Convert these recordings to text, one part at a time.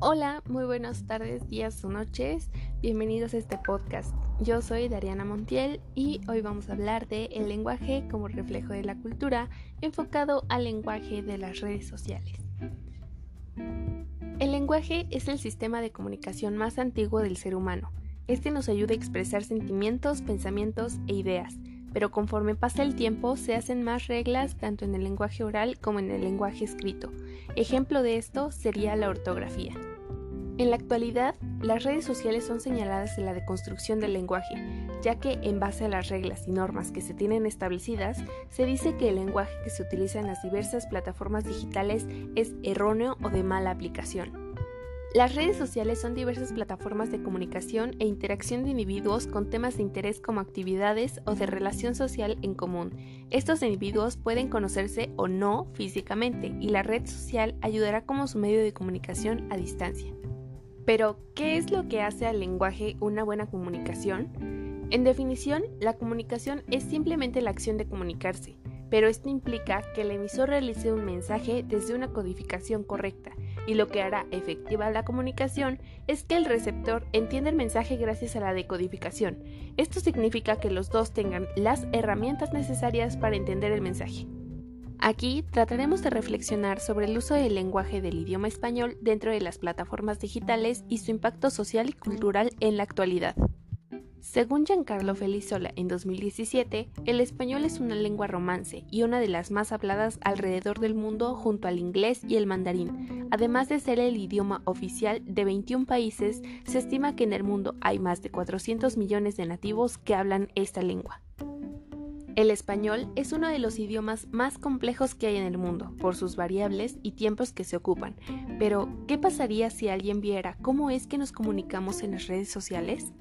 Hola, muy buenas tardes, días o noches. Bienvenidos a este podcast. Yo soy Dariana Montiel y hoy vamos a hablar de el lenguaje como reflejo de la cultura enfocado al lenguaje de las redes sociales. El lenguaje es el sistema de comunicación más antiguo del ser humano. Este nos ayuda a expresar sentimientos, pensamientos e ideas, pero conforme pasa el tiempo se hacen más reglas tanto en el lenguaje oral como en el lenguaje escrito. Ejemplo de esto sería la ortografía. En la actualidad, las redes sociales son señaladas en la deconstrucción del lenguaje, ya que en base a las reglas y normas que se tienen establecidas, se dice que el lenguaje que se utiliza en las diversas plataformas digitales es erróneo o de mala aplicación. Las redes sociales son diversas plataformas de comunicación e interacción de individuos con temas de interés como actividades o de relación social en común. Estos individuos pueden conocerse o no físicamente y la red social ayudará como su medio de comunicación a distancia. Pero, ¿qué es lo que hace al lenguaje una buena comunicación? En definición, la comunicación es simplemente la acción de comunicarse, pero esto implica que el emisor realice un mensaje desde una codificación correcta, y lo que hará efectiva la comunicación es que el receptor entienda el mensaje gracias a la decodificación. Esto significa que los dos tengan las herramientas necesarias para entender el mensaje. Aquí trataremos de reflexionar sobre el uso del lenguaje del idioma español dentro de las plataformas digitales y su impacto social y cultural en la actualidad. Según Giancarlo Felizola en 2017, el español es una lengua romance y una de las más habladas alrededor del mundo junto al inglés y el mandarín. Además de ser el idioma oficial de 21 países, se estima que en el mundo hay más de 400 millones de nativos que hablan esta lengua. El español es uno de los idiomas más complejos que hay en el mundo, por sus variables y tiempos que se ocupan. Pero, ¿qué pasaría si alguien viera cómo es que nos comunicamos en las redes sociales?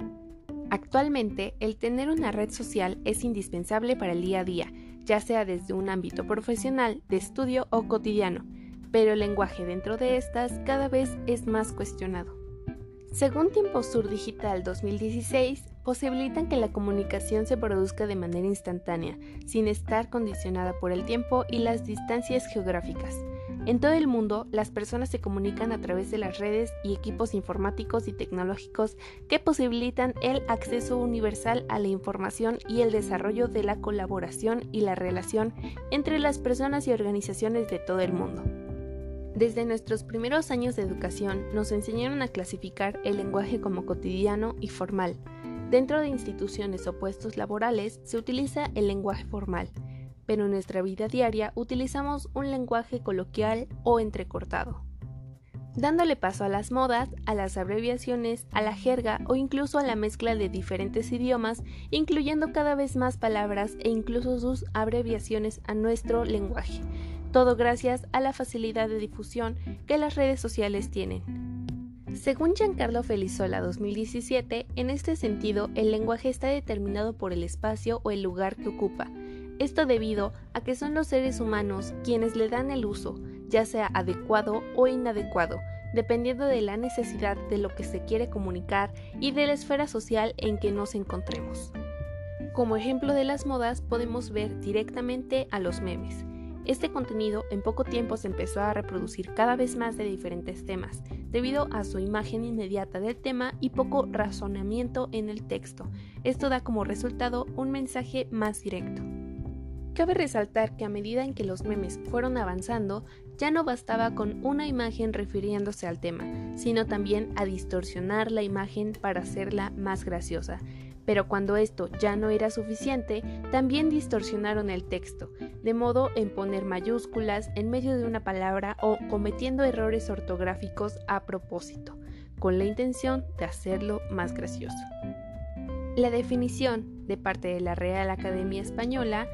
Actualmente, el tener una red social es indispensable para el día a día, ya sea desde un ámbito profesional, de estudio o cotidiano, pero el lenguaje dentro de estas cada vez es más cuestionado. Según Tiempo Sur Digital 2016, posibilitan que la comunicación se produzca de manera instantánea, sin estar condicionada por el tiempo y las distancias geográficas. En todo el mundo, las personas se comunican a través de las redes y equipos informáticos y tecnológicos que posibilitan el acceso universal a la información y el desarrollo de la colaboración y la relación entre las personas y organizaciones de todo el mundo. Desde nuestros primeros años de educación nos enseñaron a clasificar el lenguaje como cotidiano y formal. Dentro de instituciones o puestos laborales se utiliza el lenguaje formal, pero en nuestra vida diaria utilizamos un lenguaje coloquial o entrecortado. Dándole paso a las modas, a las abreviaciones, a la jerga o incluso a la mezcla de diferentes idiomas, incluyendo cada vez más palabras e incluso sus abreviaciones a nuestro lenguaje todo gracias a la facilidad de difusión que las redes sociales tienen. Según Giancarlo Felizola 2017, en este sentido el lenguaje está determinado por el espacio o el lugar que ocupa. Esto debido a que son los seres humanos quienes le dan el uso, ya sea adecuado o inadecuado, dependiendo de la necesidad de lo que se quiere comunicar y de la esfera social en que nos encontremos. Como ejemplo de las modas podemos ver directamente a los memes. Este contenido en poco tiempo se empezó a reproducir cada vez más de diferentes temas, debido a su imagen inmediata del tema y poco razonamiento en el texto. Esto da como resultado un mensaje más directo. Cabe resaltar que a medida en que los memes fueron avanzando, ya no bastaba con una imagen refiriéndose al tema, sino también a distorsionar la imagen para hacerla más graciosa. Pero cuando esto ya no era suficiente, también distorsionaron el texto, de modo en poner mayúsculas en medio de una palabra o cometiendo errores ortográficos a propósito, con la intención de hacerlo más gracioso. La definición de parte de la Real Academia Española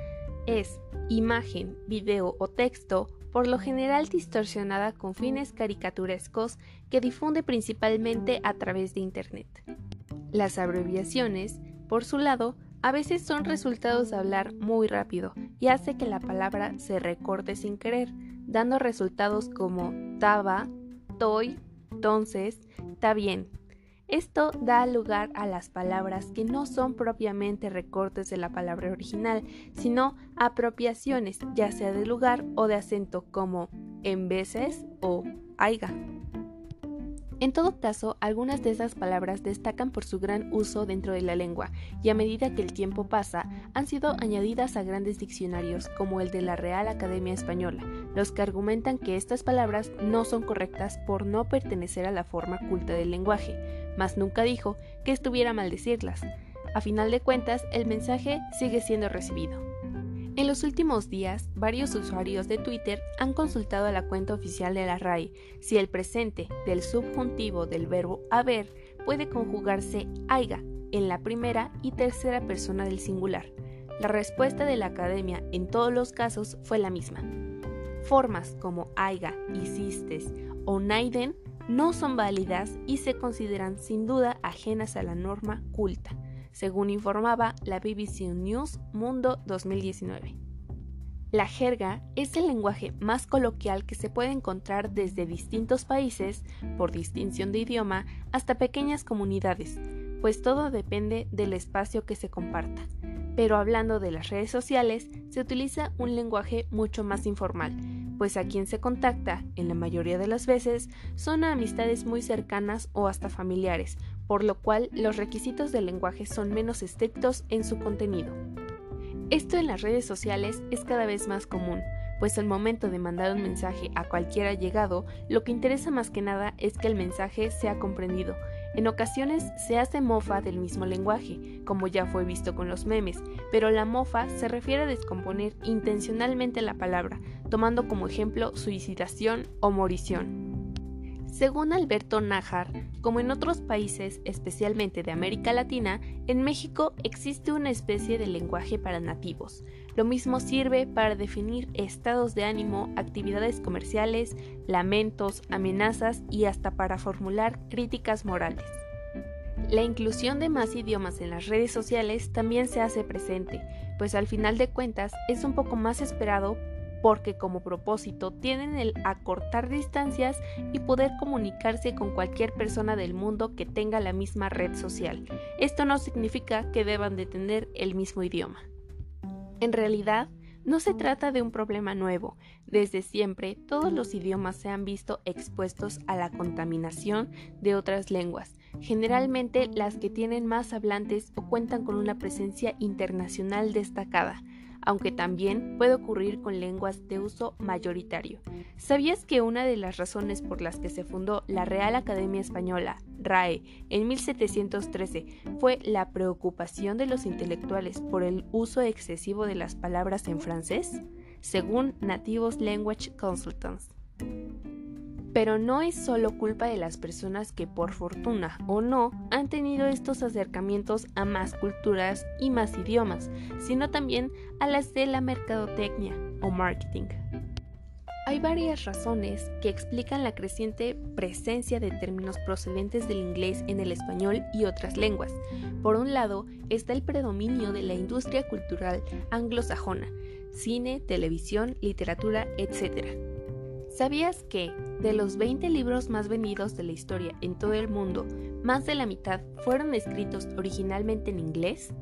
es imagen, video o texto, por lo general distorsionada con fines caricaturescos que difunde principalmente a través de Internet. Las abreviaciones, por su lado, a veces son resultados de hablar muy rápido y hace que la palabra se recorte sin querer, dando resultados como taba, toy, entonces, ta bien. Esto da lugar a las palabras que no son propiamente recortes de la palabra original, sino apropiaciones, ya sea de lugar o de acento como en veces o aiga. En todo caso, algunas de esas palabras destacan por su gran uso dentro de la lengua y a medida que el tiempo pasa han sido añadidas a grandes diccionarios como el de la Real Academia Española, los que argumentan que estas palabras no son correctas por no pertenecer a la forma culta del lenguaje, mas nunca dijo que estuviera mal decirlas. A final de cuentas, el mensaje sigue siendo recibido. En los últimos días, varios usuarios de Twitter han consultado a la cuenta oficial de la RAI si el presente del subjuntivo del verbo haber puede conjugarse aiga en la primera y tercera persona del singular. La respuesta de la academia en todos los casos fue la misma. Formas como aiga, hiciste o naiden no son válidas y se consideran sin duda ajenas a la norma culta según informaba la BBC News Mundo 2019. La jerga es el lenguaje más coloquial que se puede encontrar desde distintos países, por distinción de idioma, hasta pequeñas comunidades, pues todo depende del espacio que se comparta. Pero hablando de las redes sociales, se utiliza un lenguaje mucho más informal, pues a quien se contacta, en la mayoría de las veces, son amistades muy cercanas o hasta familiares, por lo cual los requisitos del lenguaje son menos estrictos en su contenido. Esto en las redes sociales es cada vez más común, pues al momento de mandar un mensaje a cualquiera llegado, lo que interesa más que nada es que el mensaje sea comprendido. En ocasiones se hace mofa del mismo lenguaje, como ya fue visto con los memes, pero la mofa se refiere a descomponer intencionalmente la palabra, tomando como ejemplo suicidación o morición. Según Alberto Nájar, como en otros países, especialmente de América Latina, en México existe una especie de lenguaje para nativos. Lo mismo sirve para definir estados de ánimo, actividades comerciales, lamentos, amenazas y hasta para formular críticas morales. La inclusión de más idiomas en las redes sociales también se hace presente, pues al final de cuentas es un poco más esperado porque como propósito tienen el acortar distancias y poder comunicarse con cualquier persona del mundo que tenga la misma red social. Esto no significa que deban de tener el mismo idioma. En realidad, no se trata de un problema nuevo. Desde siempre, todos los idiomas se han visto expuestos a la contaminación de otras lenguas, generalmente las que tienen más hablantes o cuentan con una presencia internacional destacada aunque también puede ocurrir con lenguas de uso mayoritario. ¿Sabías que una de las razones por las que se fundó la Real Academia Española, RAE, en 1713 fue la preocupación de los intelectuales por el uso excesivo de las palabras en francés? Según Nativos Language Consultants. Pero no es solo culpa de las personas que por fortuna o no han tenido estos acercamientos a más culturas y más idiomas, sino también a las de la mercadotecnia o marketing. Hay varias razones que explican la creciente presencia de términos procedentes del inglés en el español y otras lenguas. Por un lado, está el predominio de la industria cultural anglosajona, cine, televisión, literatura, etc ¿Sabías que, de los 20 libros más vendidos de la historia en todo el mundo, más de la mitad fueron escritos originalmente en inglés?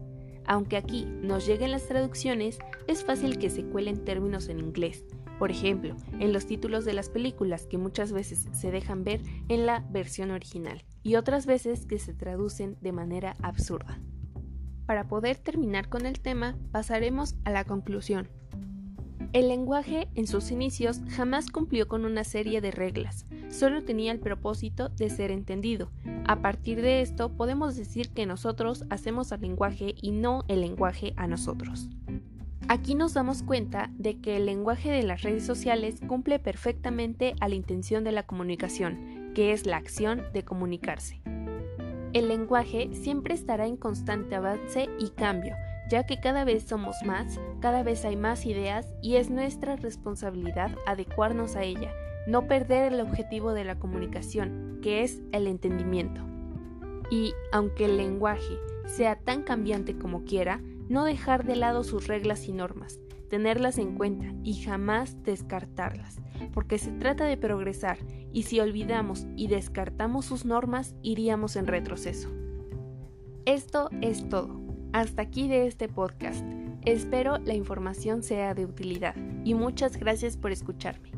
Aunque aquí nos lleguen las traducciones, es fácil que se cuelen términos en inglés, por ejemplo, en los títulos de las películas que muchas veces se dejan ver en la versión original y otras veces que se traducen de manera absurda. Para poder terminar con el tema, pasaremos a la conclusión. El lenguaje, en sus inicios, jamás cumplió con una serie de reglas, solo tenía el propósito de ser entendido. A partir de esto, podemos decir que nosotros hacemos al lenguaje y no el lenguaje a nosotros. Aquí nos damos cuenta de que el lenguaje de las redes sociales cumple perfectamente a la intención de la comunicación, que es la acción de comunicarse. El lenguaje siempre estará en constante avance y cambio, ya que cada vez somos más, cada vez hay más ideas y es nuestra responsabilidad adecuarnos a ella, no perder el objetivo de la comunicación, que es el entendimiento. Y, aunque el lenguaje sea tan cambiante como quiera, no dejar de lado sus reglas y normas, tenerlas en cuenta y jamás descartarlas, porque se trata de progresar y si olvidamos y descartamos sus normas iríamos en retroceso. Esto es todo. Hasta aquí de este podcast. Espero la información sea de utilidad y muchas gracias por escucharme.